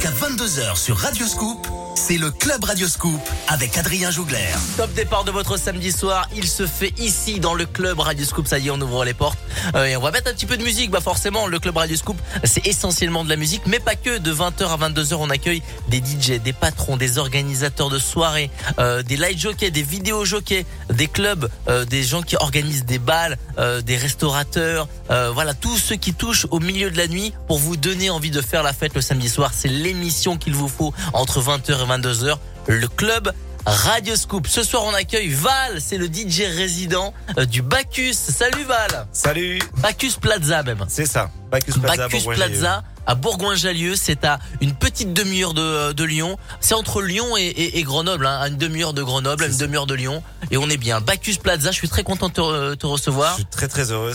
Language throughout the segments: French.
Jusqu'à 22h sur Radioscoop, c'est le Club Radioscoop avec Adrien Jougler. Top départ de votre samedi soir, il se fait ici dans le Club Radioscoop. Ça y est, on ouvre les portes. Euh, et on va mettre un petit peu de musique. Bah forcément, le Club Radioscoop, c'est essentiellement de la musique, mais pas que. De 20h à 22h, on accueille des DJ, des patrons, des organisateurs de soirées, euh, des light jockeys, des vidéo jockeys, des clubs, euh, des gens qui organisent des balles, des restaurateurs, voilà, tous ceux qui touchent au milieu de la nuit pour vous donner envie de faire la fête le samedi soir. C'est l'émission qu'il vous faut entre 20h et 22h. Le club Radio Scoop. Ce soir, on accueille Val, c'est le DJ résident euh, du Bacchus. Salut Val. Salut, Bacchus Plaza même. c'est ça. Bacchus Plaza. Bacchus. Plaza à Bourgoin-Jallieu, c'est à une petite demi-heure de, de Lyon. C'est entre Lyon et, et- et Grenoble, hein, à une demi-heure de Grenoble, à une demi-heure de Lyon. Et on est bien. Bacchus Plaza, je suis très content de te, re- te Je recevoir. suis très très heureux.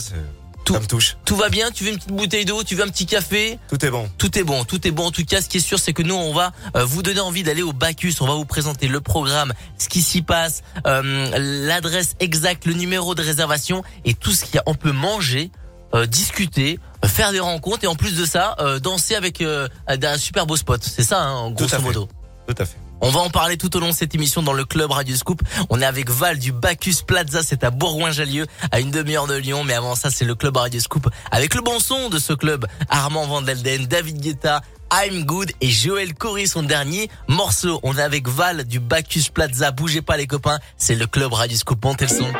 Tout. Ça me touche. Tout va bien Tu veux une petite bouteille d'eau Tu veux un petit café Tout est bon. Tout est bon, tout est bon. En tout cas, ce qui est sûr, c'est que nous, on va euh, vous donner envie d'aller au Bacchus. On va vous présenter le programme, ce qui s'y passe, euh, l'adresse exacte, le numéro de réservation et tout ce qu'il y a. On peut manger, euh, discuter, faire des rencontres et en plus de ça, euh, danser avec un super beau spot. C'est ça, hein, Tout grosso modo. Tout à fait. On va en parler tout au long de cette émission dans le club Radio Scoop. On est avec Val du Bacchus Plaza, c'est à Bourgoin-Jallieu, à une demi-heure de Lyon. Mais avant ça, c'est le club Radio Scoop avec le bon son de ce club. Armand Van Delden, David Guetta, I'm Good et Joël Corey, son dernier morceau. On est avec Val du Bacchus Plaza. Bougez pas les copains, c'est le club Radio Scoop. Montez le son.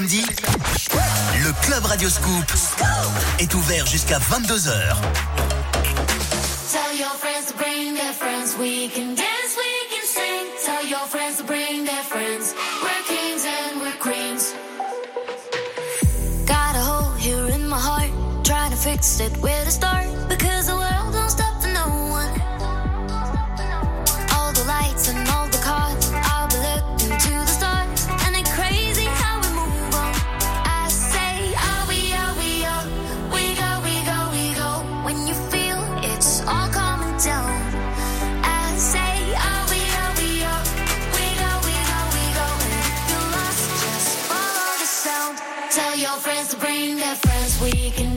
le Club Radio Scoop est ouvert jusqu'à 22h. Tell your friends to bring their friends, we can dance, we can sing. Tell your friends to bring their friends, we're kings and we're queens. Got a hole here in my heart, trying to fix it. with we can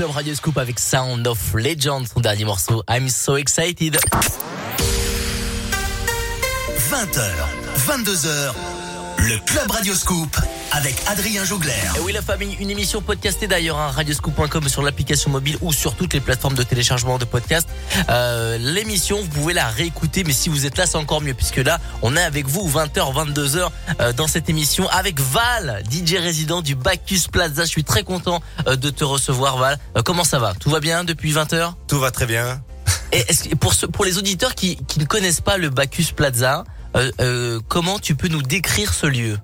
club Radio Scoop avec Sound of Legend, son dernier morceau. I'm so excited. 20h, 22h, le Club Radio Scoop avec Adrien Jougler. Et oui, la famille, une émission podcastée d'ailleurs, hein, radioscoop.com sur l'application mobile ou sur toutes les plateformes de téléchargement de podcasts. Euh, L'émission, vous pouvez la réécouter, mais si vous êtes là, c'est encore mieux, puisque là, on est avec vous 20h, 22h euh, dans cette émission avec Val, DJ résident du Bacchus Plaza. Je suis très content euh, de te recevoir, Val. Euh, comment ça va? Tout va bien depuis 20h Tout va très bien. Et que pour, ce, pour les auditeurs qui, qui ne connaissent pas le Bacchus Plaza, euh, euh, comment tu peux nous décrire ce lieu?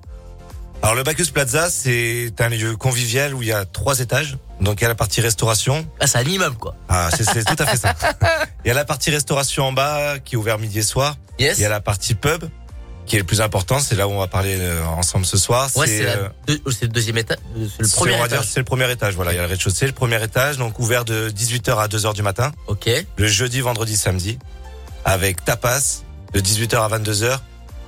Alors le Bacchus Plaza, c'est un lieu convivial où il y a trois étages. Donc il y a la partie restauration. Ah, c'est un immeuble, quoi. Ah, c'est tout à fait ça. Il y a la partie restauration en bas qui est ouvert midi et soir. Yes Il y a la partie pub qui est le plus important. C'est là où on va parler euh, ensemble ce soir. Ouais, c'est euh, deux- c'est le deuxième étage, euh, c'est le premier on va dire, étage. c'est le premier étage. Voilà, il y a le rez-de-chaussée, le premier étage, donc ouvert de 18h à 2h du matin, Ok. le jeudi, vendredi, samedi, avec tapas de 18h à 22h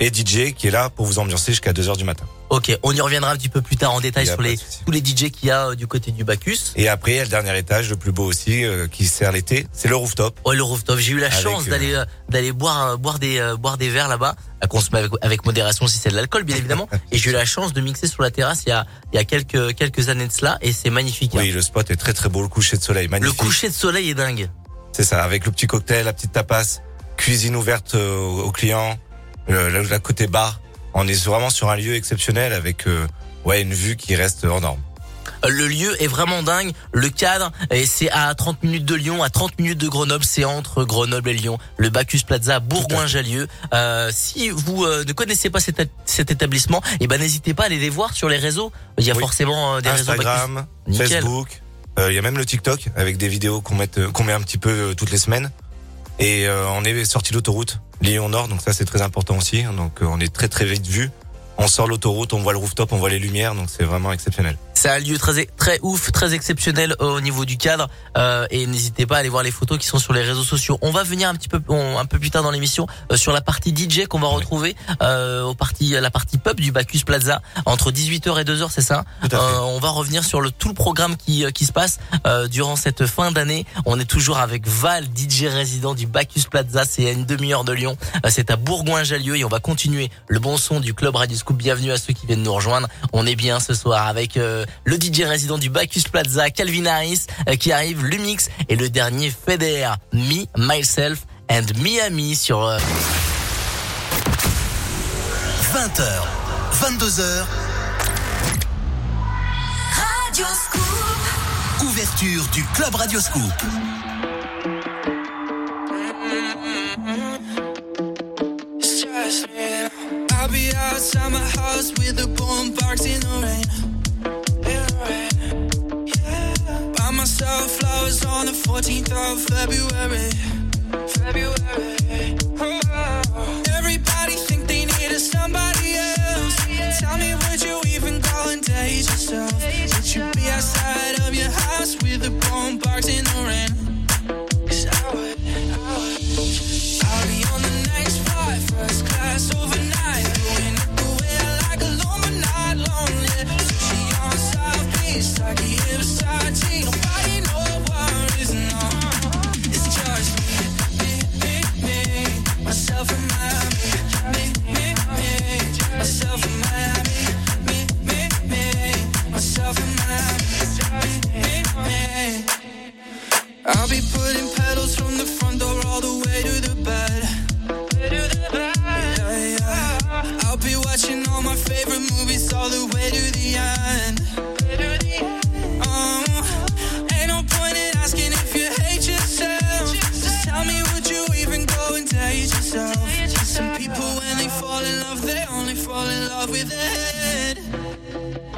et DJ qui est là pour vous ambiancer jusqu'à 2h du matin. Ok, on y reviendra un petit peu plus tard en détail sur les, tous les DJ qu'il y a euh, du côté du Bacchus. Et après, il y a le dernier étage, le plus beau aussi, euh, qui sert l'été, c'est le rooftop. Ouais, le rooftop. J'ai eu la Avec, chance euh, d'aller euh, d'aller boire boire des boire des verres là-bas, à consommer avec, avec modération si c'est de l'alcool bien évidemment. et j'ai eu la chance de mixer sur la terrasse il y a il y a quelques quelques années de cela et c'est magnifique. hein. Oui, le spot est très très beau, le coucher de soleil, Le magnifique. coucher de soleil est dingue. C'est ça, avec le petit cocktail, la petite tapas, cuisine ouverte aux clients, le, le- la côté bar. On est vraiment sur un lieu exceptionnel avec euh, ouais une vue qui reste hors norme. Euh, Le lieu est vraiment dingue. Le cadre, et c'est à 30 minutes de Lyon, à 30 minutes de Grenoble. C'est entre Grenoble et Lyon. Le Bacchus Plaza, Bourgoin-Jallieu. Euh, si vous euh, ne connaissez pas cet, cet établissement, eh ben n'hésitez pas à aller les voir sur les réseaux. Il y a Oui. forcément euh, des réseaux Bacchus. Instagram. Facebook, euh, il y a même le TikTok avec des vidéos qu'on met euh, qu'on met un petit peu euh, toutes les semaines. Et euh, on est sorti l'autoroute Lyon Nord, donc ça c'est très important aussi. Donc euh, on est très très vite vu. On sort l'autoroute, on voit le rooftop, on voit les lumières, donc c'est vraiment exceptionnel. C'est un lieu très très ouf, très exceptionnel au niveau du cadre. Euh, et n'hésitez pas à aller voir les photos qui sont sur les réseaux sociaux. On va venir un petit peu on- un peu plus tard dans l'émission euh, sur la partie DJ qu'on va retrouver euh, au parti la partie pub du Bacchus Plaza entre 18h et 2h, c'est ça? Tout à fait. Euh, On va revenir sur le tout le programme qui euh, qui se passe euh, durant cette fin d'année. On est toujours avec Val, DJ résident du Bacchus Plaza. C'est à une demi-heure de Lyon. Euh, c'est à Bourgoin-Jallieu et on va continuer le bon son du club Radio Scoop. Bienvenue à ceux qui viennent nous rejoindre. On est bien ce soir avec euh, le DJ résident du Bacchus Plaza, Calvin Harris, euh, qui arrive, Lumix et le dernier Feder, Me, Myself and Miami sur euh, 20h, 22h, Radio Scoop. ouverture du Club Radio Scoop. Be outside my house with the boombox rain. In the rain. Buy myself flowers on the 14th of February. February. Oh. Everybody think they need a somebody else. Tell me, would you even go and date yourself? Would you be outside of your house with the boombox in the rain? 'Cause I would, I would. I'll be on the next flight, first class overnight. I'll be putting pedals from the front door all the way to the bed. Yeah, yeah. I'll be watching all my favorite movies all the way to the end. Um, ain't no point in asking if you hate yourself. Just tell me, would you even go and date yourself? Some people, when they fall in love, they only fall in love with it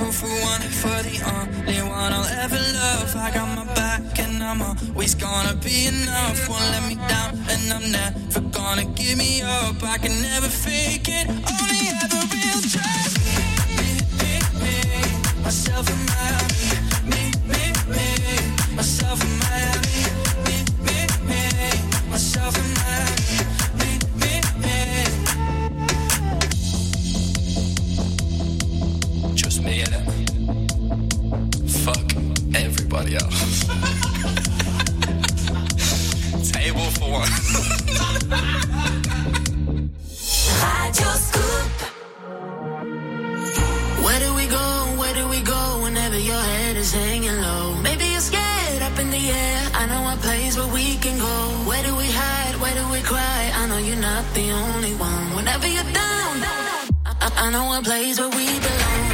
Searching for one, for the only one I'll ever love. I got my back and I'm always gonna be enough. Won't let me down and I'm never gonna give me up. I can never fake it, only ever real trust. Me, me, me, myself and my, me, me, me, myself and my. everybody out. Table for one. Scoop. Where do we go? Where do we go whenever your head is hanging low? Maybe you're scared up in the air. I know a place where we can go. Where do we hide? Where do we cry? I know you're not the only one. Whenever you're down, I, I know a place where we belong.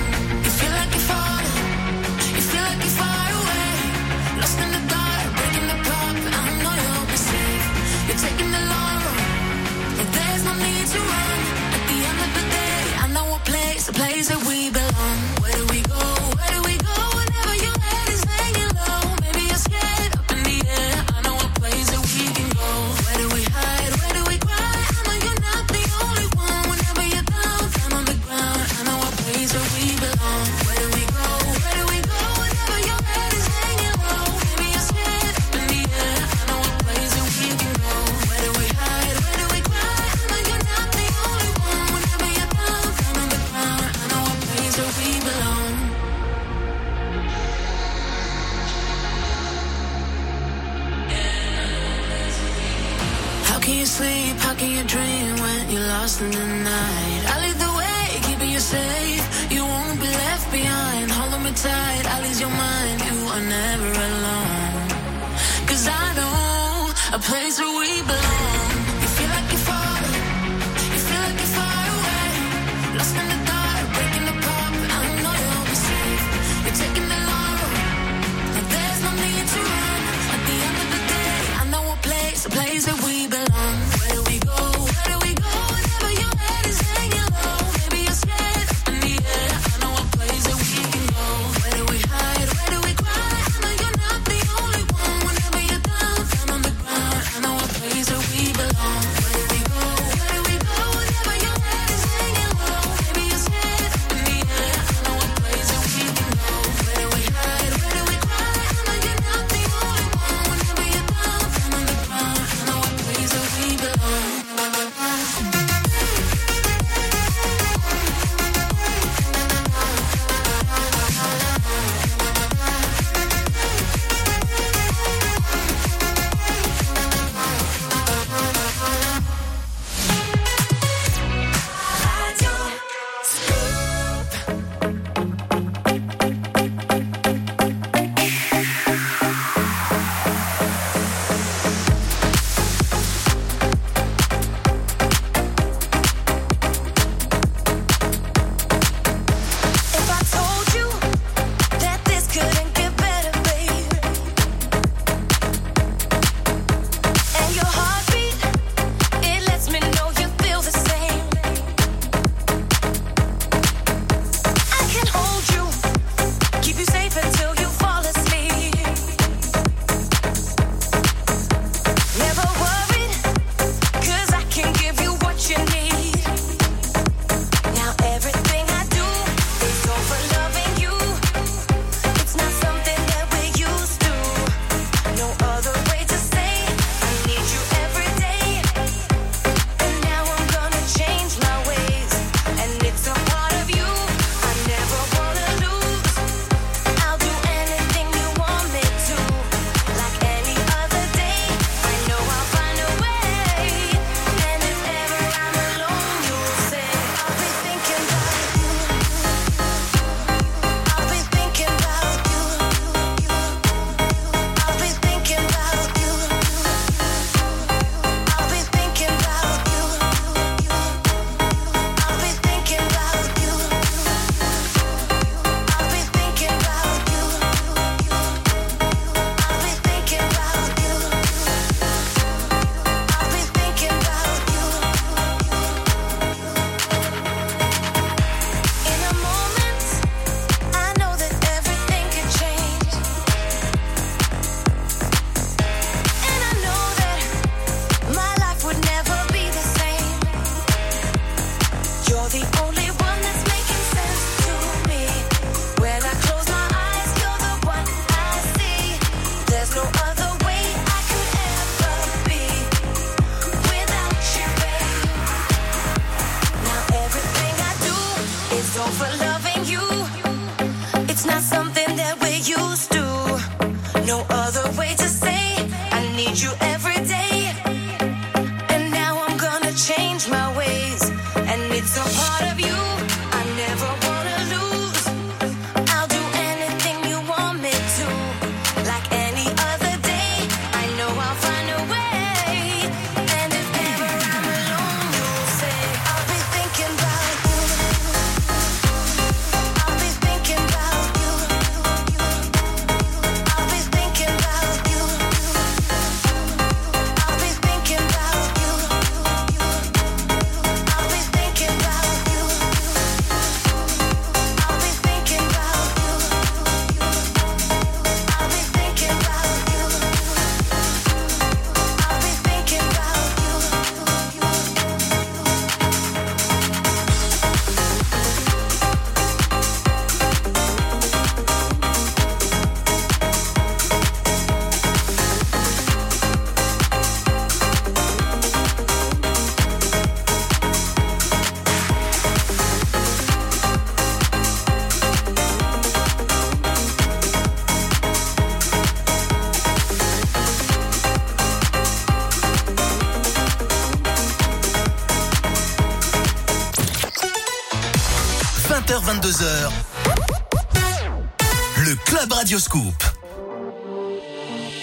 Radioscoop.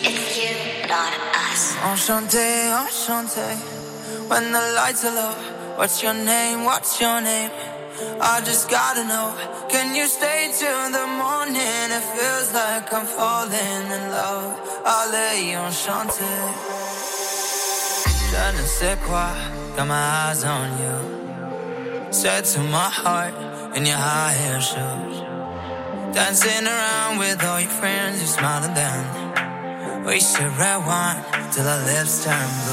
It's you, not us. Enchanté, enchanté. When the lights are low, what's your name? What's your name? I just gotta know. Can you stay till the morning? It feels like I'm falling in love. Allez, enchanté. Je ne sais quoi, got my eyes on you. Said to my heart in your high heel shoes. Dancing around with all your friends, you smile at them. We should rewind till our lips turn blue.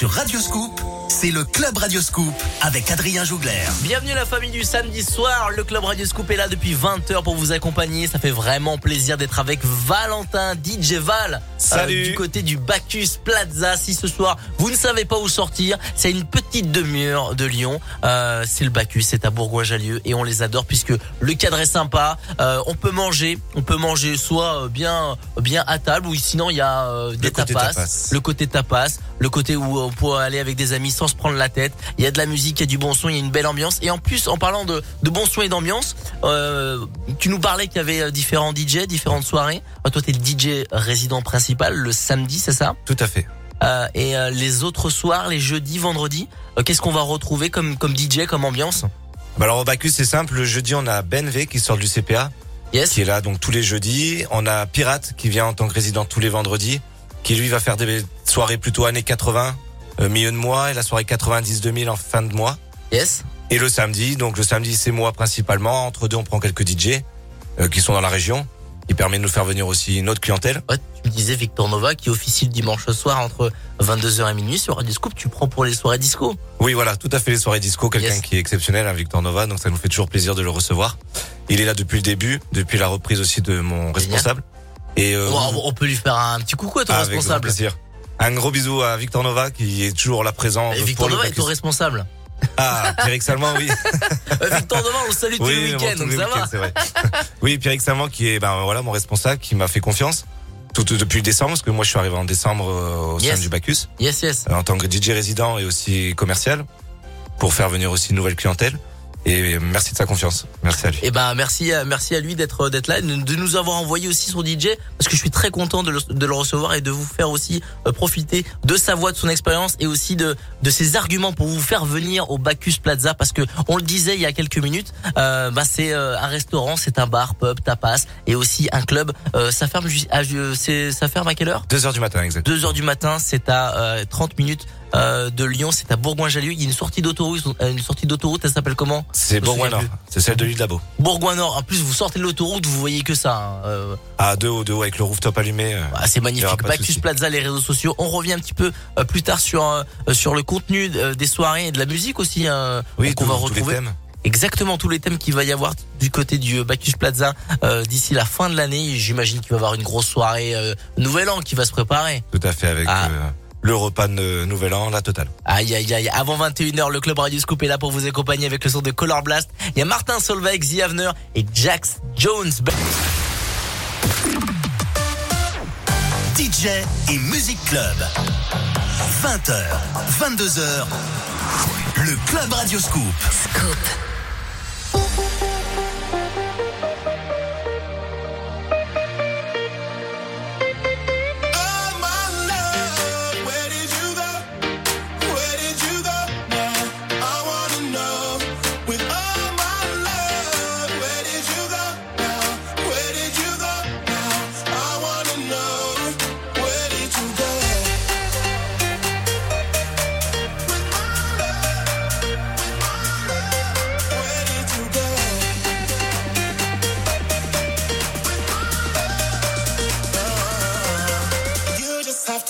Sur Radio Scoop, c'est le Club Radio Scoop avec Adrien Jougler. Bienvenue la famille du samedi soir. Le Club Radio Scoop est là depuis 20h pour vous accompagner. Ça fait vraiment plaisir d'être avec Valentin, DJ Val. euh, Salut. du côté du Bacchus Plaza. Si ce soir, vous ne savez pas où sortir, c'est à une petite demi-heure de Lyon. Euh, c'est le Bacchus, c'est à Bourgoin-Jallieu et on les adore puisque le cadre est sympa. Euh, on peut manger, on peut manger soit bien, bien à table ou sinon il y a euh, des tapas. le côté tapas, le côté où on peut aller avec des amis sans se prendre la tête. Il y a de la musique, il y a du bon son, il y a une belle ambiance. Et en plus, en parlant de, de bon son et d'ambiance, euh, tu nous parlais qu'il y avait euh, différents DJ, différentes soirées. Euh, toi, t'es le DJ résident principal le samedi, c'est ça? Tout à fait. Euh, Et euh, les autres soirs, les jeudis, vendredis, qu'est-ce qu'on va retrouver comme comme DJ, comme ambiance? Bah alors au Bacchus c'est simple, le jeudi on a Ben V qui sort du CPA, Yes. qui est là donc tous les jeudis. On a Pirate qui vient en tant que résident tous les vendredis, qui lui va faire des soirées plutôt années 80, euh, milieu de mois, et la soirée 90-2000 en fin de mois. Yes. Et le samedi, donc le samedi c'est moi principalement. Entre deux on prend quelques DJ euh, qui sont dans la région, qui permet de nous faire venir aussi notre clientèle. Ouais, tu me disais Victor Nova qui officie le dimanche soir entre 22h et minuit sur Radio Scoop. Tu prends pour les soirées disco. Oui, voilà, tout à fait les soirées disco, quelqu'un Yes. qui est exceptionnel, un Victor Nova, donc ça nous fait toujours plaisir de le recevoir. Il est là depuis le début, depuis la reprise aussi de mon responsable. Et euh, On, on peut lui faire un petit coucou à ton avec grand responsable. plaisir. Un gros bisou à Victor Nova qui est toujours là présent. Et pour Victor le Nova est ton responsable. Ah, Pierrick Salman, oui. Euh, Victor Nova, on le salue tous les oui, week-ends, donc ça week-ends, va. vrai. oui, Pierrick Salman qui est ben voilà mon responsable, qui m'a fait confiance tout depuis décembre, parce que moi je suis arrivé en décembre euh, au Yes. sein du Bacchus. Yes, yes. euh, en tant que DJ résident et aussi commercial pour faire venir aussi une nouvelle clientèle. Et merci de sa confiance. Merci à lui. Et ben merci à, merci à lui d'être d'être là, de de nous avoir envoyé aussi son DJ parce que je suis très content de le, de le recevoir et de vous faire aussi euh, profiter de sa voix, de son expérience et aussi de de ses arguments pour vous faire venir au Bacchus Plaza parce que on le disait il y a quelques minutes, euh, bah c'est euh, un restaurant, c'est un bar, pub, tapas et aussi un club. Euh, ça ferme à, ça ferme à quelle heure? Deux heures du matin, exact. 2 heures du matin, c'est à euh, 30 minutes euh, de Lyon, c'est à Bourgoin-Jallieu. Il y a une sortie d'autoroute, euh, une sortie d'autoroute, elle s'appelle comment? C'est Je me Bourgoin souviens Nord. C'est celle de l'île d'Abo. Bourgoin Nord. En plus, vous sortez de l'autoroute, vous voyez que ça. hein. Euh, À deux haut, deux haut avec le rooftop allumé. euh. ah, c'est magnifique. de Bacchus. Plaza, les réseaux sociaux. On revient un petit peu euh, plus tard sur euh, sur le contenu des soirées et de la musique aussi. hein, Oui, qu'on va tous les retrouver thèmes. exactement tous les thèmes qu'il va y avoir du côté du Bacchus Plaza euh, d'ici la fin de l'année. J'imagine qu'il va y avoir une grosse soirée euh, Nouvel An qui va se préparer. Tout à fait avec Ah. euh, le repas de Nouvel An, la totale. Aïe aïe aïe, avant 21h, le club Radio Scoop est là pour vous accompagner avec le son de Color Blast. Il y a Martin Solveig, The Avener et Jax Jones. DJ et Music Club. 20h, 22h, le Club Radio Scoop. Oh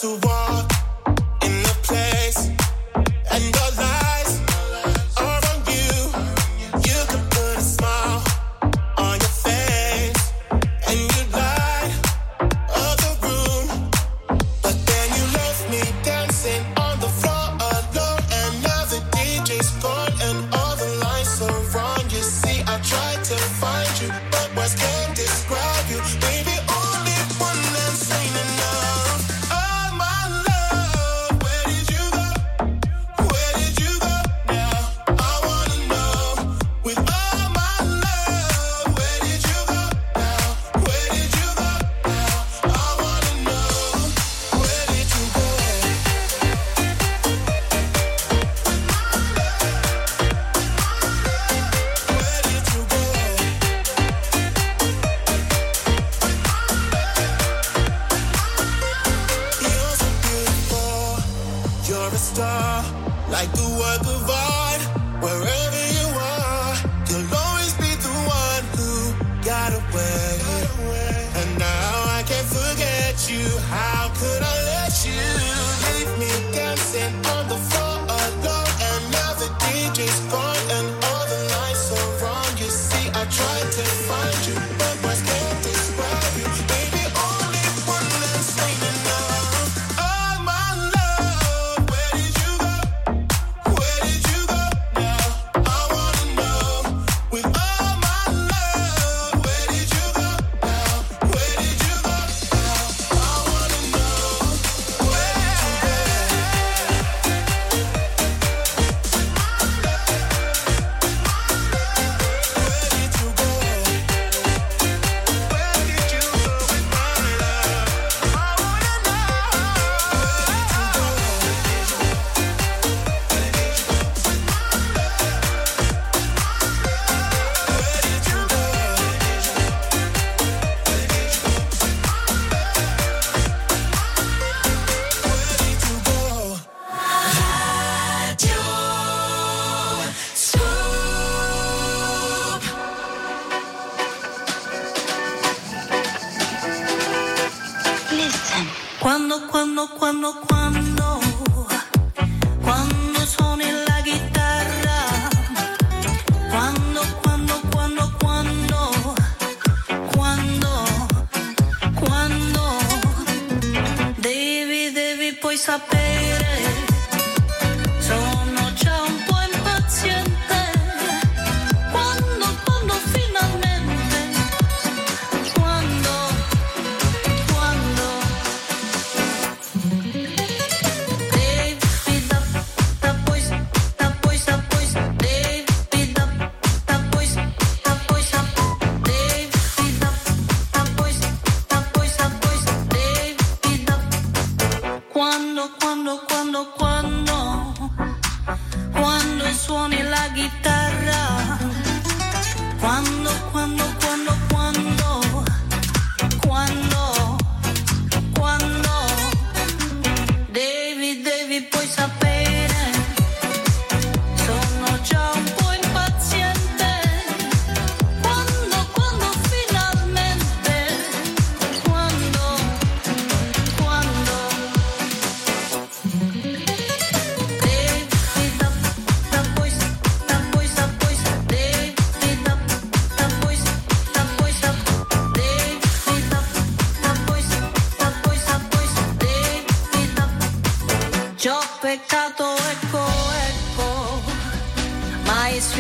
to.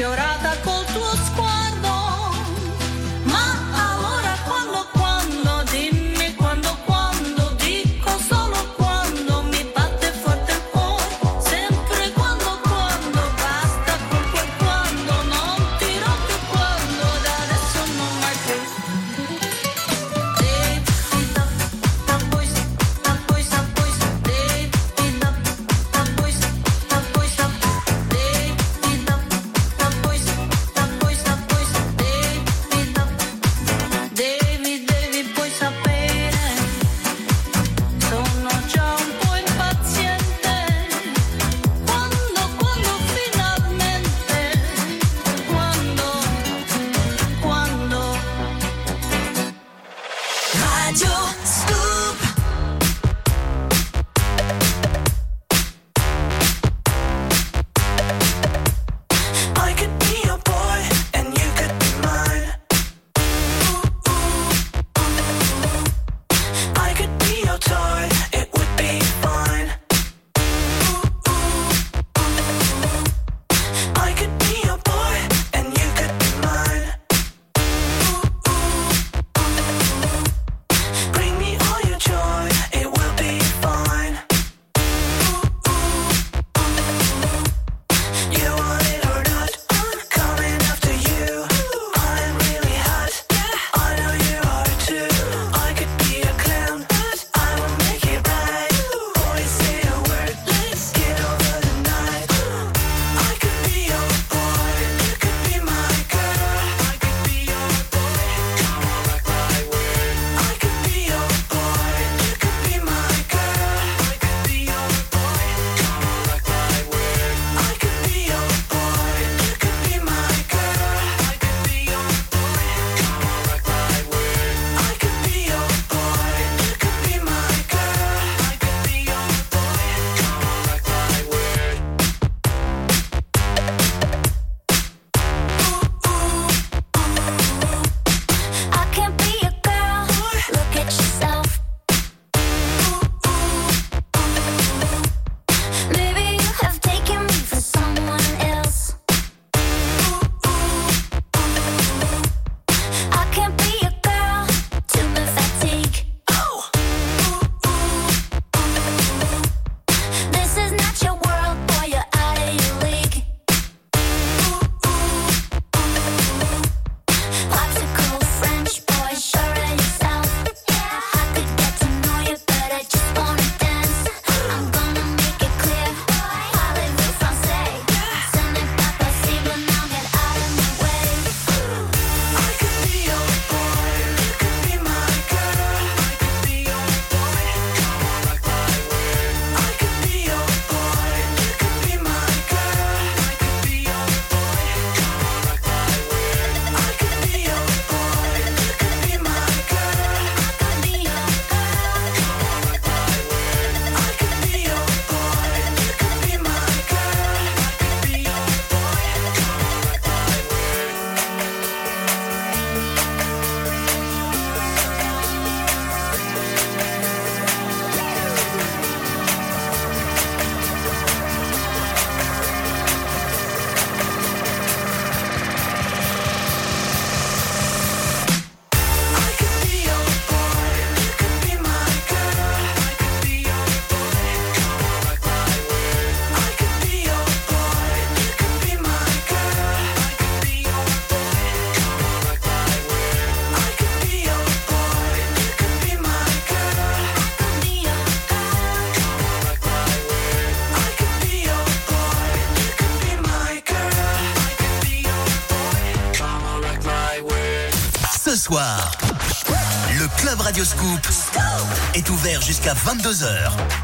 Sfiorata Club Radio Scoop est ouvert jusqu'à 22h.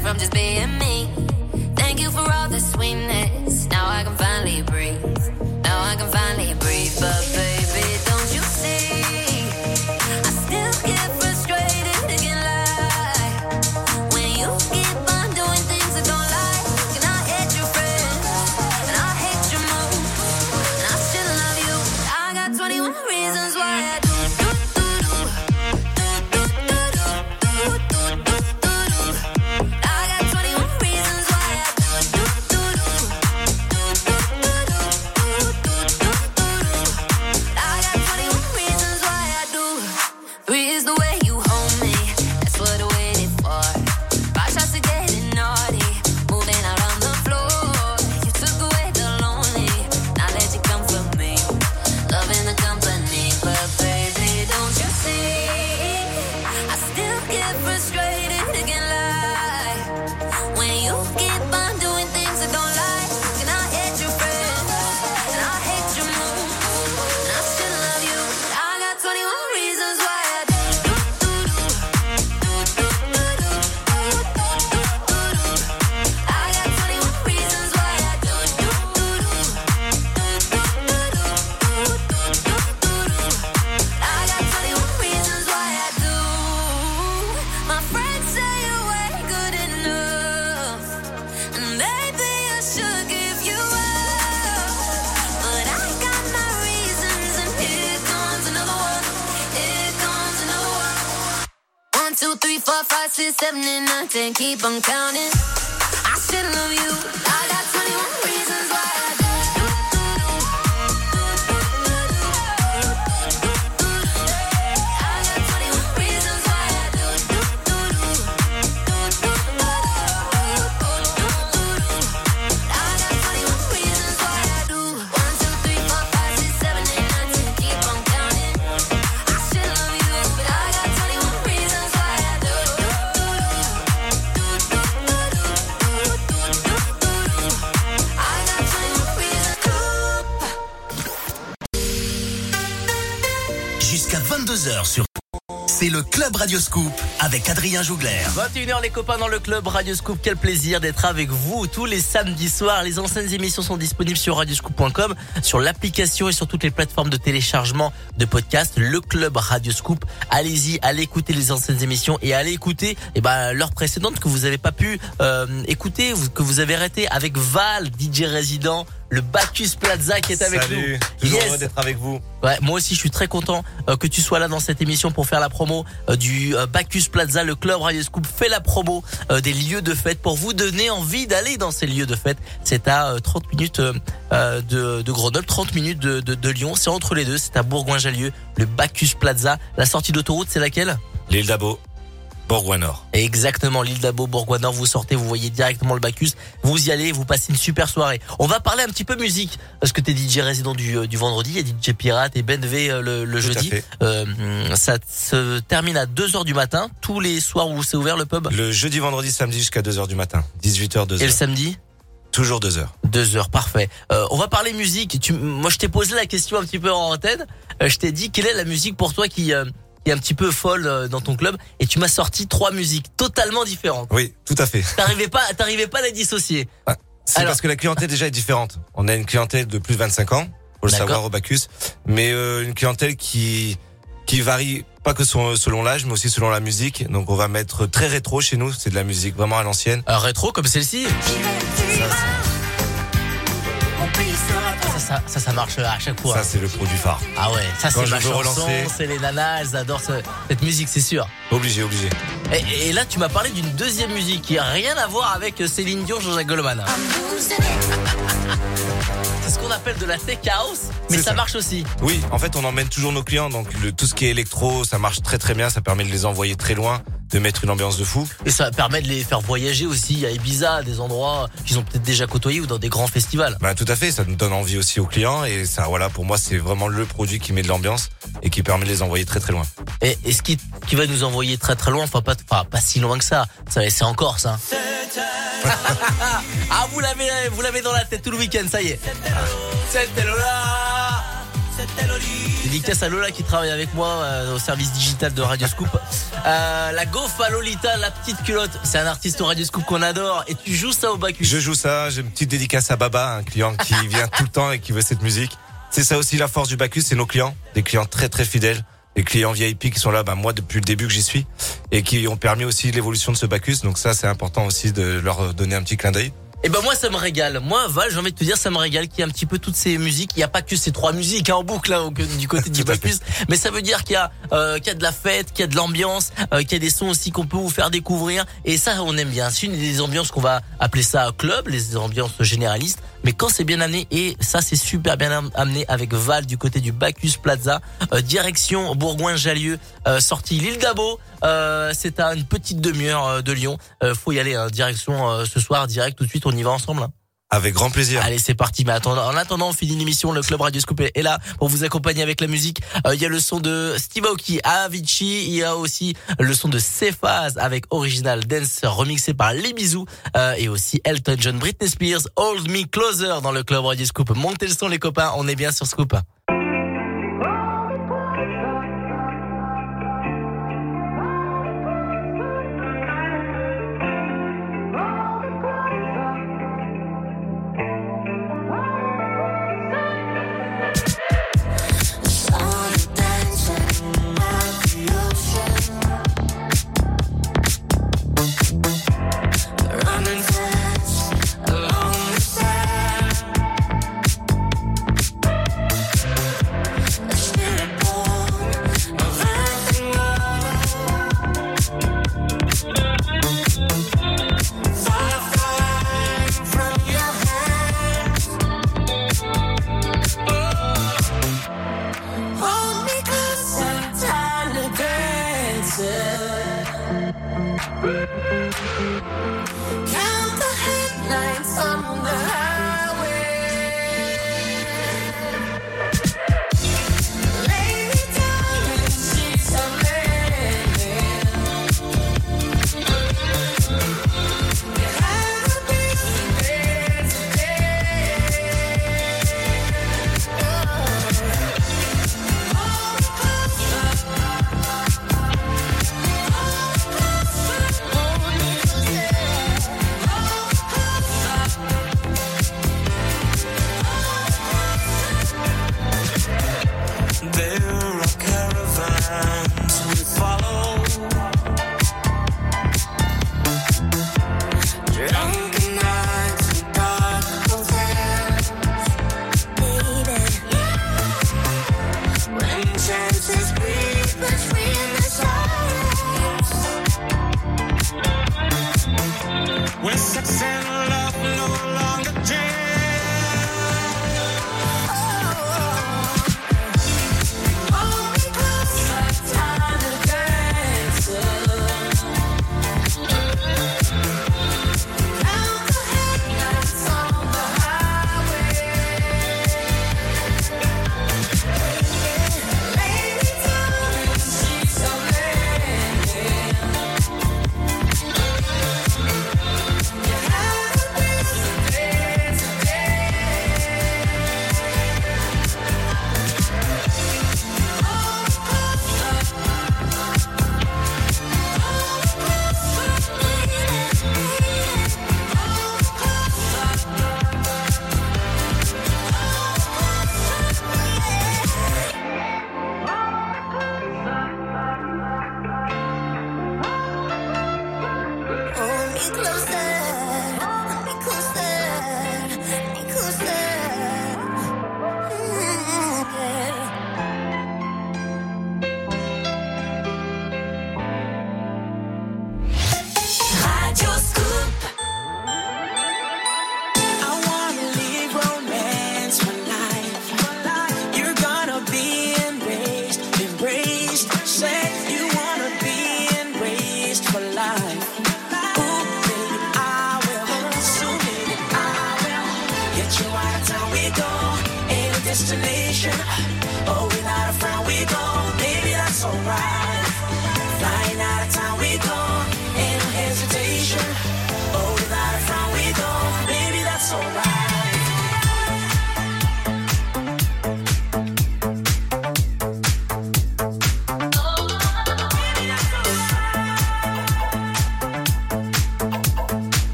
From just being me. Thank you for all the sweetness. Club Radio Scoop avec Adrien Jougler. 21h les copains dans le club Radio Scoop, quel plaisir d'être avec vous tous les samedis soirs. Les anciennes émissions sont disponibles sur radioscoop.com, sur l'application et sur toutes les plateformes de téléchargement de podcasts. Le club Radio Scoop. Allez-y, allez écouter les anciennes émissions et allez écouter eh ben l'heure précédente que vous n'avez pas pu euh, écouter, que vous avez arrêté avec Val, DJ résident, le Bacchus Plaza qui est avec Salut, nous. toujours Yes. heureux d'être avec vous. Ouais, moi aussi, je suis très content euh, que tu sois là dans cette émission pour faire la promo euh, du euh, Bacchus Plaza. Le club Radio Scoop fait la promo euh, des lieux de fête pour vous donner envie d'aller dans ces lieux de fête. C'est à euh, 30 minutes de, de Grenoble, 30 minutes de, de, de Lyon. C'est entre les deux. C'est à Bourgoin-Jallieu, le Bacchus Plaza. La sortie d'autoroute, c'est laquelle? L'île d'Abo, Bourgoin-Nord. Exactement, l'île d'Abo, Bourgoin-Nord, vous sortez, vous voyez directement le Bacchus, vous y allez, vous passez une super soirée. On va parler un petit peu musique, parce que t'es DJ résident du, euh, du vendredi, il y a DJ Pirate et Ben V euh, le, le jeudi. Euh, ça se termine à 2h du matin, tous les soirs où c'est ouvert le pub. Le jeudi, vendredi, samedi jusqu'à 2h du matin. 18h, 2h. Et le samedi? Toujours 2h. 2h, parfait. Euh, on va parler musique. Tu, moi, je t'ai posé la question un petit peu en antenne. Euh, je t'ai dit, quelle est la musique pour toi qui, euh, un petit peu folle euh, dans ton club Et tu m'as sorti trois musiques totalement différentes. Oui, tout à fait. T'arrivais pas, t'arrivais pas à les dissocier. C'est Alors- parce que la clientèle déjà est différente. On a une clientèle de plus de 25 ans, faut le savoir au Bacchus, mais euh, une clientèle qui qui varie pas que selon l'âge, mais aussi selon la musique. Donc on va mettre très rétro chez nous, c'est de la musique vraiment à l'ancienne. Un rétro comme celle-ci. Ça, ça, ça, ça marche à chaque fois. Ça c'est le produit phare. ah ouais, ça c'est ma chanson, relancer. c'est les nanas, elles adorent ce- cette musique, c'est sûr. Obligé, obligé. Et, et là, tu m'as parlé d'une deuxième musique qui a rien à voir avec Céline Dion, Jean-Jacques Goldman. C'est ce qu'on appelle de la tech house, mais ça, ça. marche aussi. Oui, en fait, on emmène toujours nos clients, donc le, tout ce qui est électro, ça marche très très bien, ça permet de les envoyer très loin, de mettre une ambiance de fou. Et ça permet de les faire voyager aussi à Ibiza, à des endroits qu'ils ont peut-être déjà côtoyés ou dans des grands festivals. Bah tout à fait, ça nous donne envie aussi aux clients et ça, voilà, pour moi, c'est vraiment le produit qui met de l'ambiance et qui permet de les envoyer très très loin. Et, et ce qui, qui va nous envoyer très très loin, enfin pas, enfin, pas si loin que ça, ça c'est en Corse. Hein. ah vous l'avez vous l'avez dans la tête tout le week-end, ça y est. Dédicace à Lola qui travaille avec moi euh, au service digital de Radio Scoop. Euh, la Gofa Lolita, la petite culotte, c'est un artiste au Radio Scoop qu'on adore et tu joues ça au Bacchus. Je joue ça, j'ai une petite dédicace à Baba, un client qui vient tout le temps et qui veut cette musique. C'est ça aussi la force du Bacchus, c'est nos clients, des clients très très fidèles, des clients VIP qui sont là, bah, moi depuis le début que j'y suis, et qui ont permis aussi l'évolution de ce Bacchus. Donc ça, c'est important aussi de leur donner un petit clin d'œil. Et ben moi ça me régale. Moi Val, j'ai envie de te dire ça me régale qu'il y a un petit peu toutes ces musiques. Il n'y a pas que ces trois musiques hein, en boucle au- du côté du. Bacchus, mais ça veut dire qu'il y a euh, qu'il y a de la fête, qu'il y a de l'ambiance, euh, qu'il y a des sons aussi qu'on peut vous faire découvrir. Et ça on aime bien. C'est une des ambiances qu'on va appeler ça club, les ambiances généralistes. Mais quand c'est bien amené et ça c'est super bien am- amené avec Val du côté du Bacchus Plaza, euh, direction Bourgoin-Jallieu, euh, sortie l'île d'Abo. Euh, c'est à une petite demi-heure euh, de Lyon. Faut y aller. hein, direction ce soir, direct tout de suite. On y va ensemble. hein. Avec grand plaisir. Allez, c'est parti. Mais en attendant, on finit l'émission. Le club Radio Scoop est là pour vous accompagner avec la musique. Euh, Il y a le son de Steve Aoki, Avicii. Il y a aussi le son de Cephas avec Original Dance remixé par Les Bisous. Euh, et aussi Elton John, Britney Spears, Hold Me Closer dans le club Radio Scoop. Montez le son, les copains. On est bien sur Scoop.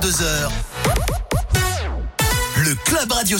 22h, le Club Radio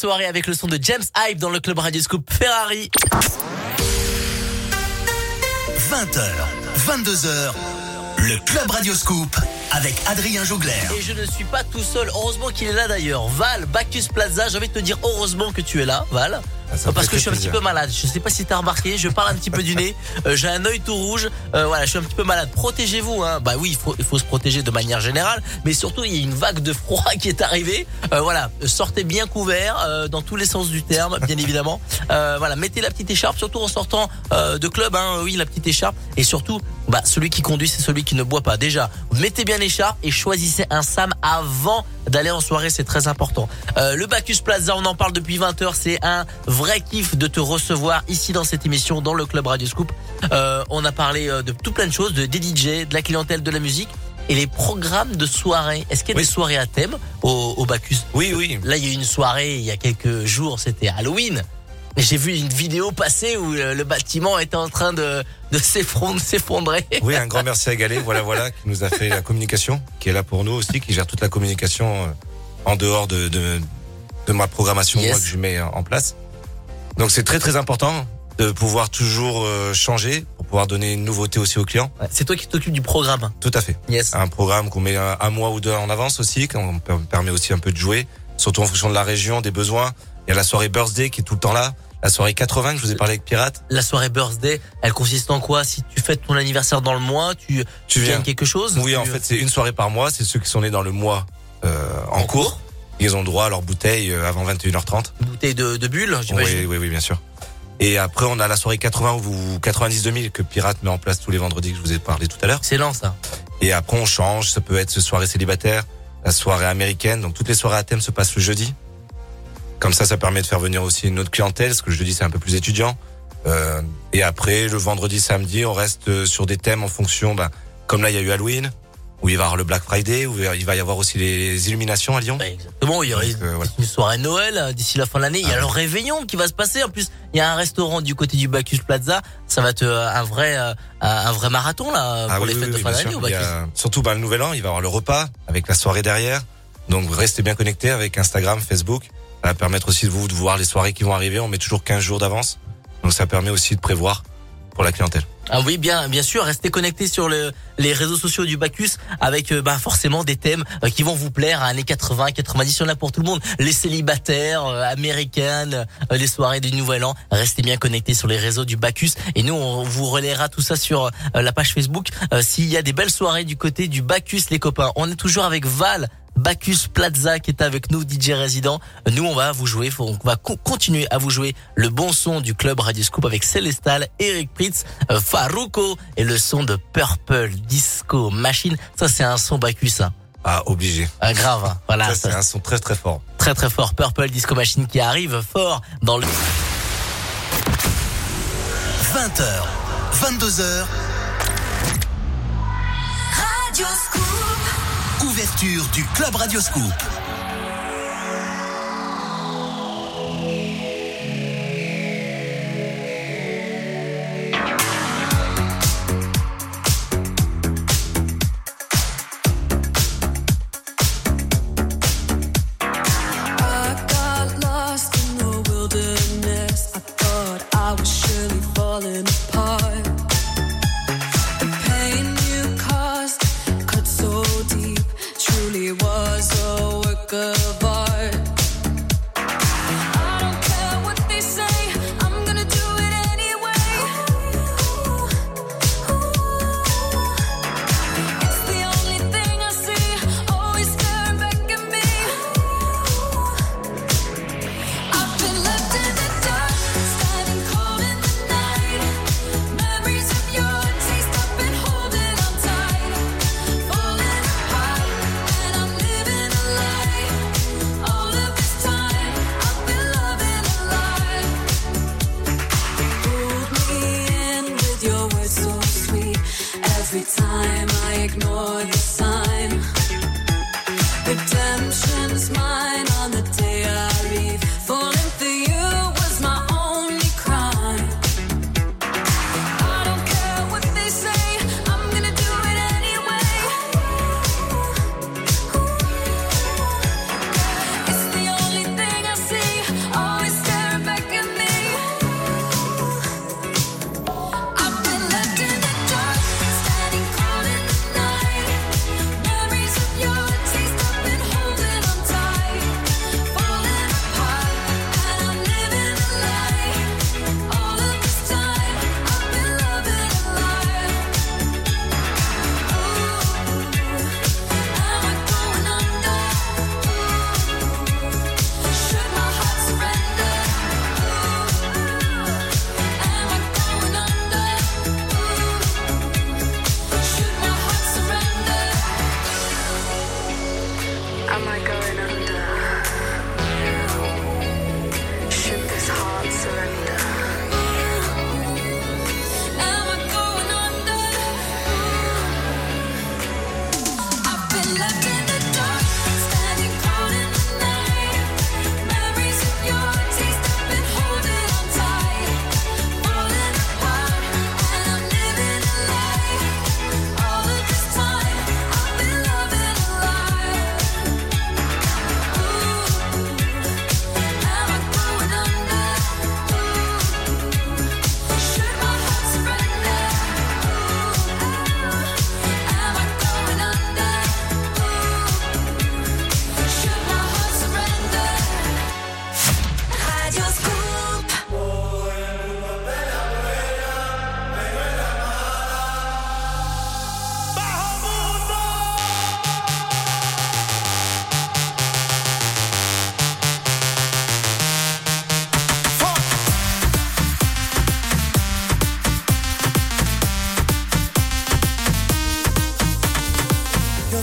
soirée avec le son de James Hype dans le club Radio Scoop Ferrari. 20h, 22h, le Club Radioscoop avec Adrien Jougler. Et je ne suis pas tout seul. Heureusement qu'il est là d'ailleurs. Val, Bacchus Plaza, j'ai envie de te dire heureusement que tu es là, Val. Ah, ça me Parce que je suis un petit peu malade. Je sais pas si t'as remarqué, je parle un petit peu du nez. Euh, j'ai un œil tout rouge. Euh, voilà, je suis un petit peu malade. Protégez-vous. Hein. Bah oui, il faut, il faut se protéger de manière générale. Mais surtout, il y a une vague de froid qui est arrivée. Euh, voilà, sortez bien couvert euh, dans tous les sens du terme, bien évidemment. Euh, voilà, mettez la petite écharpe, surtout en sortant euh, de club. Hein, oui, la petite écharpe. Et surtout, bah celui qui conduit, c'est celui qui ne boit pas. Déjà, mettez bien l'écharpe et choisissez un Sam avant d'aller en soirée, c'est très important. Euh, le Bacchus Plaza, on en parle depuis 20 heures, c'est un vrai kiff de te recevoir ici dans cette émission, dans le Club Radio Scoop. Euh, on a parlé euh, de tout plein de choses, de des DJ, de la clientèle, de la musique et les programmes de soirée. Est-ce qu'il y a Oui. des soirées à thème au, au Bacchus? Oui, oui. Là, il y a eu une soirée il y a quelques jours, c'était Halloween. J'ai vu une vidéo passer où euh, le bâtiment était en train de, de s'effondrer. Oui, un grand merci à Galet, voilà, voilà, qui nous a fait la communication, qui est là pour nous aussi, qui gère toute la communication en dehors de, de, de ma programmation, Yes. moi, que je mets en place. Donc c'est très très important de pouvoir toujours euh, changer pour pouvoir donner une nouveauté aussi aux clients. Ouais, C'est toi qui t'occupes du programme. Tout à fait. Yes. Un programme qu'on met un, un mois ou deux en avance aussi, qu'on per- permet aussi un peu de jouer, surtout en fonction de la région, des besoins. Il y a la soirée birthday qui est tout le temps là, la soirée 80 que je vous ai parlé avec Pirate. La soirée birthday, elle consiste en quoi? Si tu fêtes ton anniversaire dans le mois, tu, tu viens. gagnes quelque chose? Oui, en fait, c'est une soirée par mois. C'est ceux qui sont nés dans le mois euh, en, cours. Ils ont droit à leur bouteille euh, avant 21h30. Une bouteille de, de bulles, j'imagine. Oui, oui, oui, bien sûr. Et après, on a la soirée 80 ou 90 2000 que Pirate met en place tous les vendredis que je vous ai parlé tout à l'heure. Excellent ça. Et après, on change. Ça peut être ce soirée célibataire, la soirée américaine. Donc, toutes les soirées à thème se passent le jeudi. Comme ça, ça permet de faire venir aussi une autre clientèle, parce que le jeudi, c'est un peu plus étudiant. Euh, et après, le vendredi, samedi, on reste euh, sur des thèmes en fonction, ben, Comme là, il y a eu Halloween, où il va y avoir le Black Friday, où il va y avoir aussi les illuminations à Lyon. Ouais, exactement. Il y aura Donc, euh, voilà. une soirée Noël euh, d'ici la fin de l'année. Il y a Ah le réveillon qui va se passer. En plus, il y a un restaurant du côté du Bacchus Plaza. Ça va être euh, un vrai, un vrai marathon là Ah pour oui, les fêtes oui, de fin d'année au Bacchus. a- Surtout bah, le nouvel an, il va y avoir le repas avec la soirée derrière. Donc restez bien connectés avec Instagram, Facebook. Ça va permettre aussi de vous de voir les soirées qui vont arriver. On met toujours 15 jours d'avance. Donc ça permet aussi de prévoir pour la clientèle. Ah oui, bien, bien sûr. Restez connectés sur le, les réseaux sociaux du Bacchus avec euh, bah, forcément des thèmes euh, qui vont vous plaire. Années 80, 90, il y en a pour tout le monde. Les célibataires, euh, américaines, les soirées du Nouvel An. Restez bien connectés sur les réseaux du Bacchus. Et nous, on vous relaiera tout ça sur la page Facebook. S'il y a des belles soirées du côté du Bacchus, les copains. On est toujours avec Val. Bacchus Plaza qui est avec nous, DJ résident. Nous, on va vous jouer, on va co- continuer à vous jouer le bon son du club Radio Scoop avec Célestal, Eric Pritz, Faruko et le son de Purple Disco Machine. Ça, c'est un son Bacchus, hein. Ah, obligé. Ah, grave. hein. Voilà, ça, ça, c'est un son très très fort. très très fort. Purple Disco Machine qui arrive fort dans le. 20h, 22h, Radio Scoop. Ouverture du Club Radio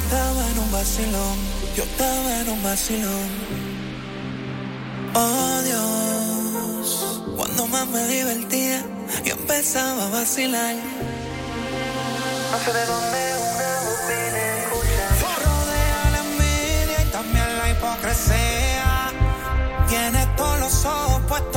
estaba en un vacilón, yo estaba en un vacilón. Oh Dios, cuando más me divertía, yo empezaba a vacilar. No sé de dónde una voz viene escucha. Rodea la envidia y también la hipocresía. Tienes todos los ojos puestos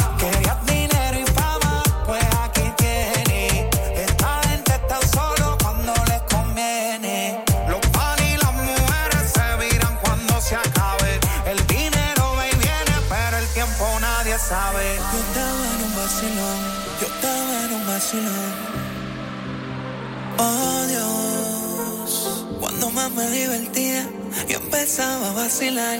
Vacilón. Oh Dios, cuando más me divertía, yo empezaba a vacilar.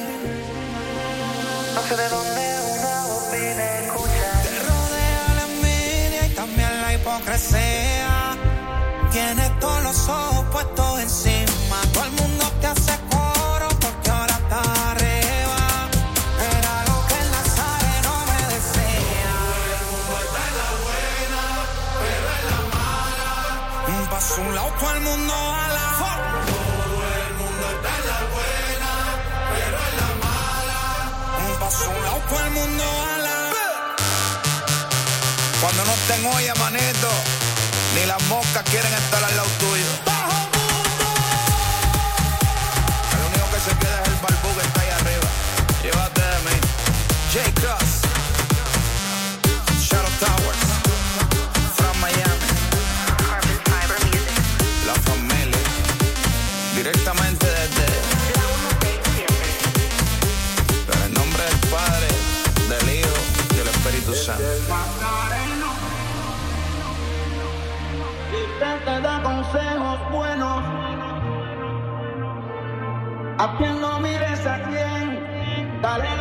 No sé de dónde una voz viene escuchar. Te rodea la envidia y también la hipocresía. Tienes todos los ojos puestos encima. Todo el mundo Cuando no estén hoy, manito, ni las moscas quieren estar al lado tuyo. A quien no mires a quien, dale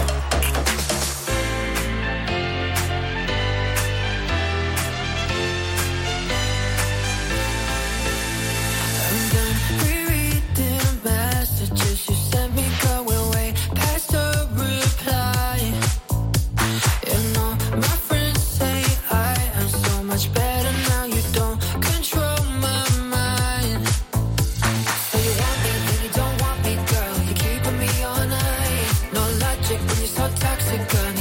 Mexican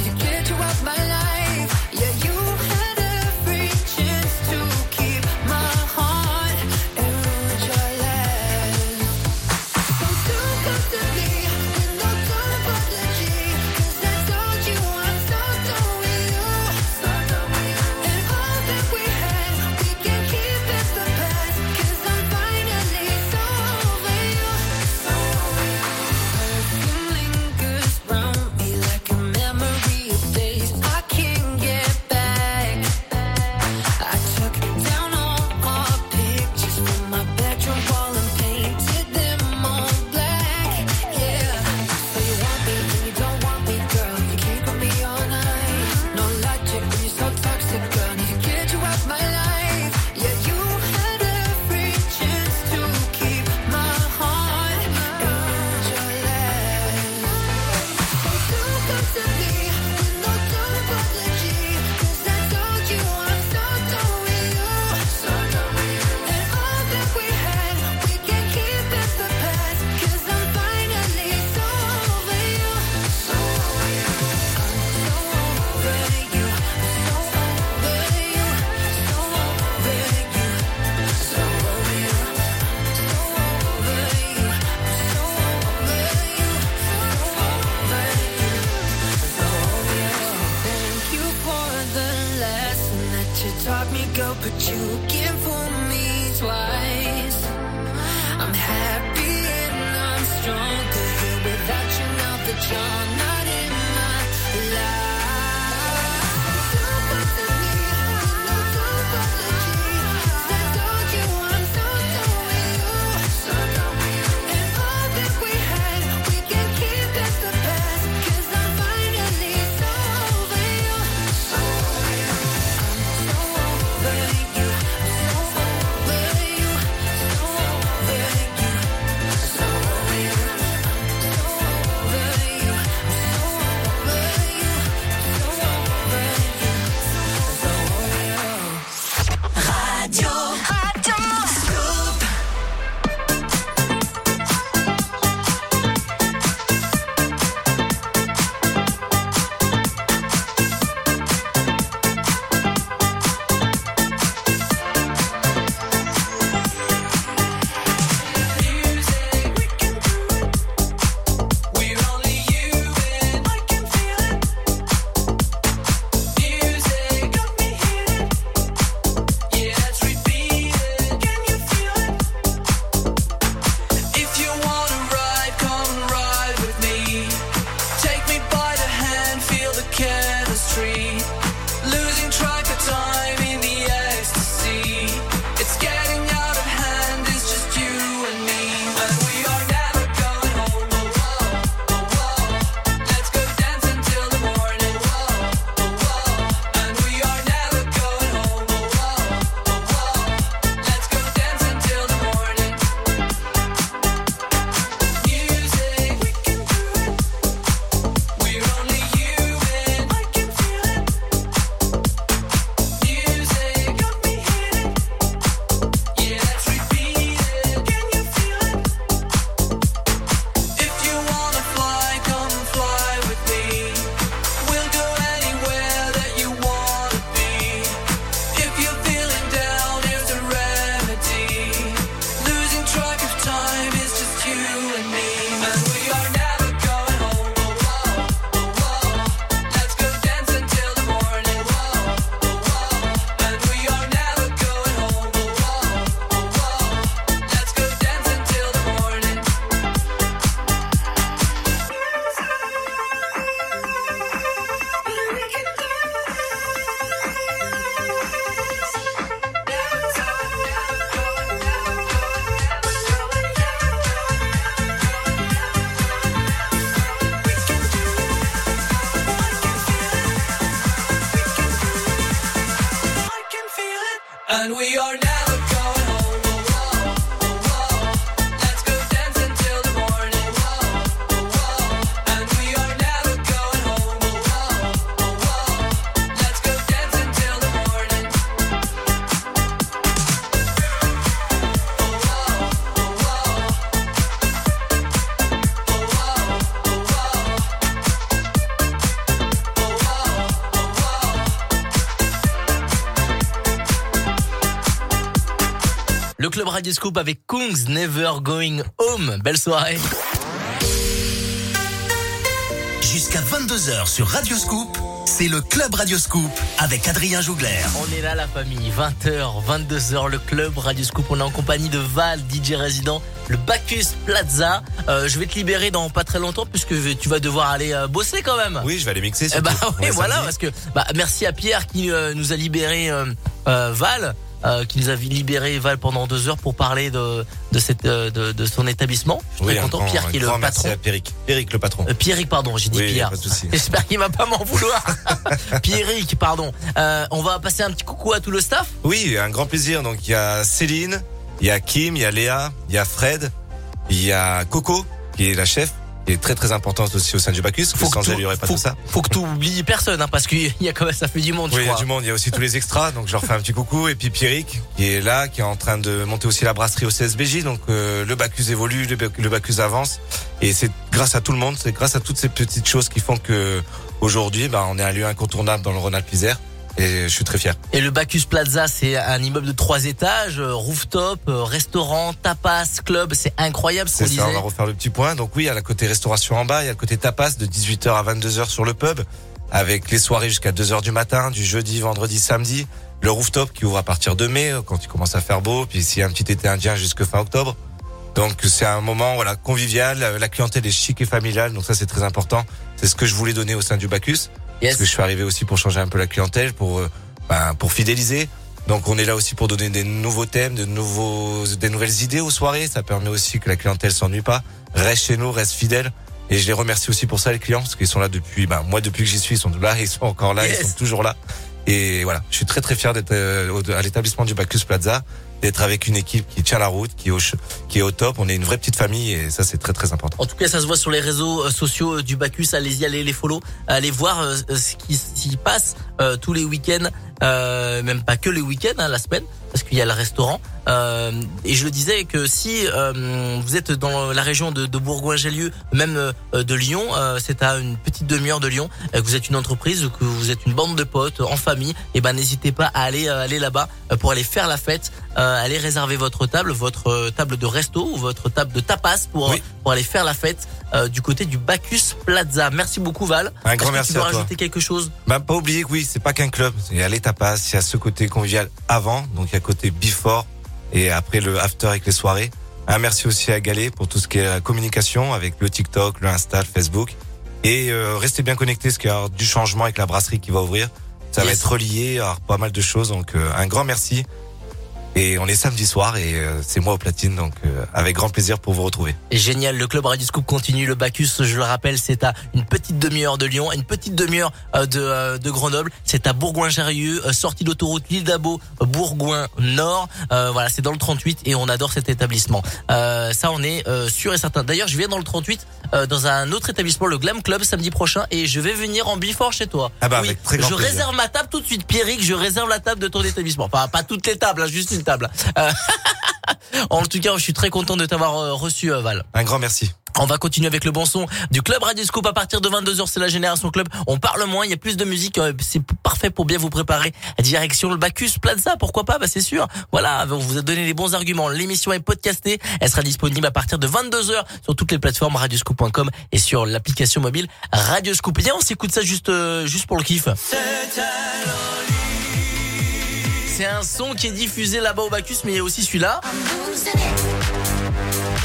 club Radio Scoop avec Kungs Never Going Home. Belle soirée. Jusqu'à 22h sur Radio Scoop, c'est le Club Radio Scoop avec Adrien Jougler. On est là la famille, 20h, 22h, le club Radio Scoop. On est en compagnie de Val, DJ résident, le Bacchus Plaza. Euh, je vais te libérer dans pas très longtemps puisque tu vas devoir aller euh, bosser quand même. Oui, je vais aller mixer. Eh bah surtout. oui, Ouais, voilà, samedi. parce que bah, merci à Pierre qui euh, nous a libéré euh, euh, Val, euh, qui nous a libéré Val pendant deux heures pour parler de de cette euh, de, de son établissement. Je suis Oui, très content. grand- Pierre qui est le patron. Pierrick. Pierrick, le patron. Euh, Pierrick, pardon, j'ai dit Oui, Pierre. J'espère qu'il va pas m'en vouloir. Pierrick, pardon. Euh, on va passer un petit coucou à tout le staff. Oui, un grand plaisir. Donc il y a Céline, il y a Kim, il y a Léa, il y a Fred, il y a Coco qui est la chef, qui est très très importante aussi au sein du Bacchus. Parce que sans tout- elle, il y aurait pas faut, tout ça. faut que tu oublies personne, hein, parce qu'il y a quand même, ça fait du monde, Oui, il y a du monde. Il y a aussi tous les extras. Donc je leur fais un petit coucou. Et puis Pierrick qui est là, qui est en train de monter aussi la brasserie au CSBJ. Donc euh, le Bacchus évolue, le, le Bacchus avance. Et c'est grâce à tout le monde, c'est grâce à toutes ces petites choses qui font que aujourd'hui, bah, on est un lieu incontournable dans le Rhône-Alpes-Isère. Et je suis très fier. Et le Bacchus Plaza, c'est un immeuble de trois étages, euh, rooftop, euh, restaurant, tapas, club, c'est incroyable ce qu'on ça, on disait. va refaire le petit point. Donc oui, il y a le côté restauration en bas, il y a le côté tapas de 18h à 22h sur le pub, avec les soirées jusqu'à 2h du matin, du jeudi, vendredi, samedi. Le rooftop qui ouvre à partir de mai, euh, quand il commence à faire beau, puis s'il y a un petit été indien jusque fin octobre. Donc c'est un moment voilà convivial, la clientèle est chic et familiale, donc ça c'est très important. C'est ce que je voulais donner au sein du Bacchus. Yes. Parce que je suis arrivé aussi pour changer un peu la clientèle, pour euh, ben, pour fidéliser. Donc on est là aussi pour donner des nouveaux thèmes, de nouveaux, des nouvelles idées aux soirées. Ça permet aussi que la clientèle s'ennuie pas, reste chez nous, reste fidèle. Et je les remercie aussi pour ça les clients parce qu'ils sont là depuis, ben, moi depuis que j'y suis, ils sont là, ils sont encore là, Yes. ils sont toujours là. Et voilà, je suis très très fier d'être euh, à l'établissement du Bacchus Plaza, d'être avec une équipe qui tient la route, qui est au, top. On est une vraie petite famille et ça c'est très très important. En tout cas, ça se voit sur les réseaux euh, sociaux euh, du Bacchus. Allez-y, allez les follow, allez voir ce qui s'y passe tous les week-ends, même pas que les week-ends, hein, la semaine, parce qu'il y a le restaurant. Euh, et je le disais que si euh, vous êtes dans la région de, de Bourgoin-Jallieu, même euh, de Lyon, euh, c'est à une petite demi-heure de Lyon, euh, que vous êtes une entreprise, que vous êtes une bande de potes en famille, et ben n'hésitez pas à aller aller là-bas pour aller faire la fête, euh, aller réserver votre table, votre table de resto ou votre table de tapas pour Oui. pour aller faire la fête euh, du côté du Bacchus Plaza. Merci beaucoup Val. Un grand que merci tu veux à toi. rajouter quelque chose? Bah, pas oublier que oui, c'est pas qu'un club. Il y a les tapas, il y a ce côté convivial avant, donc il y a côté before et après le after avec les soirées. Un merci aussi à Galet pour tout ce qui est la communication avec le TikTok, le Insta, le Facebook. Et euh, restez bien connectés parce qu'il y aura du changement avec la brasserie qui va ouvrir. Ça va être relié, aura pas mal de choses. Donc euh, un grand merci. Et on est samedi soir et euh, c'est moi au platine, donc euh, avec grand plaisir pour vous retrouver. Et Génial, le club Radio Scoop continue. Le Bacchus, je le rappelle, c'est à une petite demi-heure de Lyon, une petite demi-heure euh, de, de Grenoble. C'est à Bourgoin-Jallieu, euh, sortie d'autoroute l'île d'Abo, Bourgoin-Nord. Euh, voilà, c'est dans le 38 et on adore cet établissement. Euh, ça, on est sûr et certain. D'ailleurs, je viens dans le 38 euh, dans un autre établissement, le Glam Club, samedi prochain, et je vais venir en before chez toi. Ah bah, oui, avec très grand je plaisir. réserve ma table tout de suite, Pierrick. Je réserve la table de ton établissement. Enfin, pas toutes les tables, hein, juste une table. Euh, en tout cas, je suis très content de t'avoir euh, reçu, euh, Val. Un grand merci. On va continuer avec le bon son du club Radio Scoop à partir de 22h, c'est la Génération Club. On parle moins, il y a plus de musique, c'est parfait pour bien vous préparer. Direction le Bacchus Plaza, pourquoi pas? Bah c'est sûr. Voilà, on vous a donné les bons arguments. L'émission est podcastée, elle sera disponible à partir de 22h sur toutes les plateformes radioscoop.com et sur l'application mobile Radio Scoop. Bien, on s'écoute ça juste juste pour le kiff. C'est un son qui est diffusé là-bas au Bacchus, mais il y a aussi celui-là.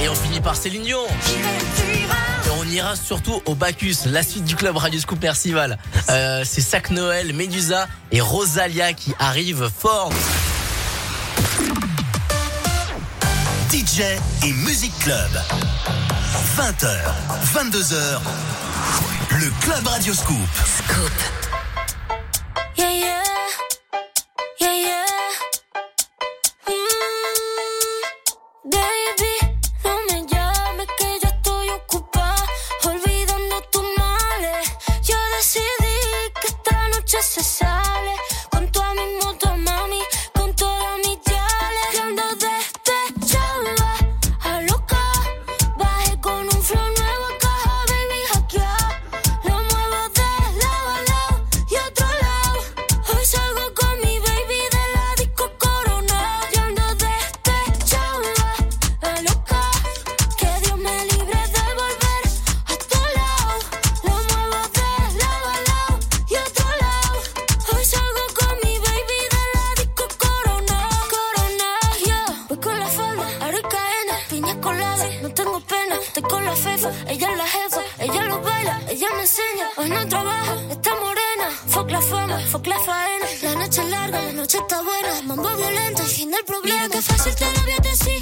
Et on finit par Céline Dion. Et on ira surtout au Bacchus, la suite du club Radio Scoop Merci Val. Euh, c'est Sac Noël, Medusa et Rosalia qui arrivent fort. DJ et Music Club. 20h, 22h. Le Club Radio Scoop. Yeah, yeah. Yeah, yeah. Mm, baby, noche está buena, mambo violento, el fin del problema. Mira que fácil te lo voy a decir.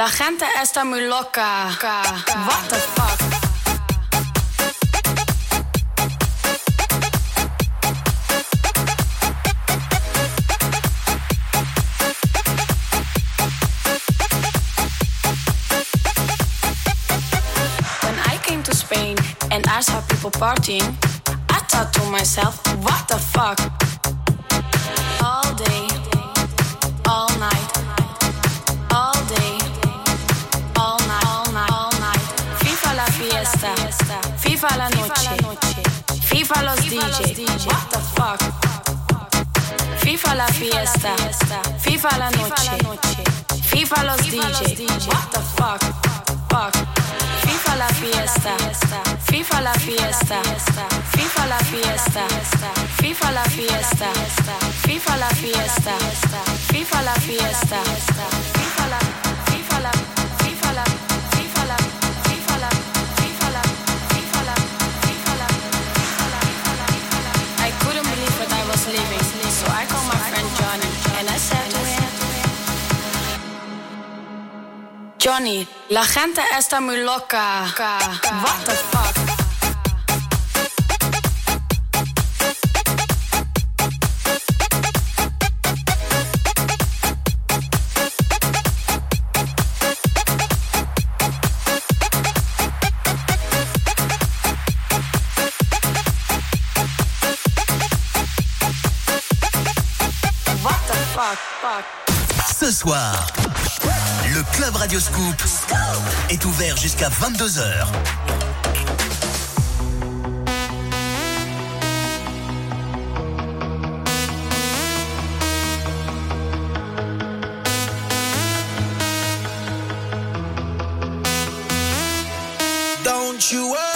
La gente está muy loca. What the fuck? and I saw people partying, I thought to myself, what the fuck? fiesta, viva la noche, FIFA los DJ. What the fuck, fuck. Viva la fiesta, FIFA la fiesta, FIFA la fiesta, FIFA la fiesta, FIFA la fiesta, FIFA la fiesta, FIFA la fiesta. Johnny, la gente está muy loca. What the fuck? Ce soir. Le club Radio Scoop est ouvert jusqu'à 22h. Don't.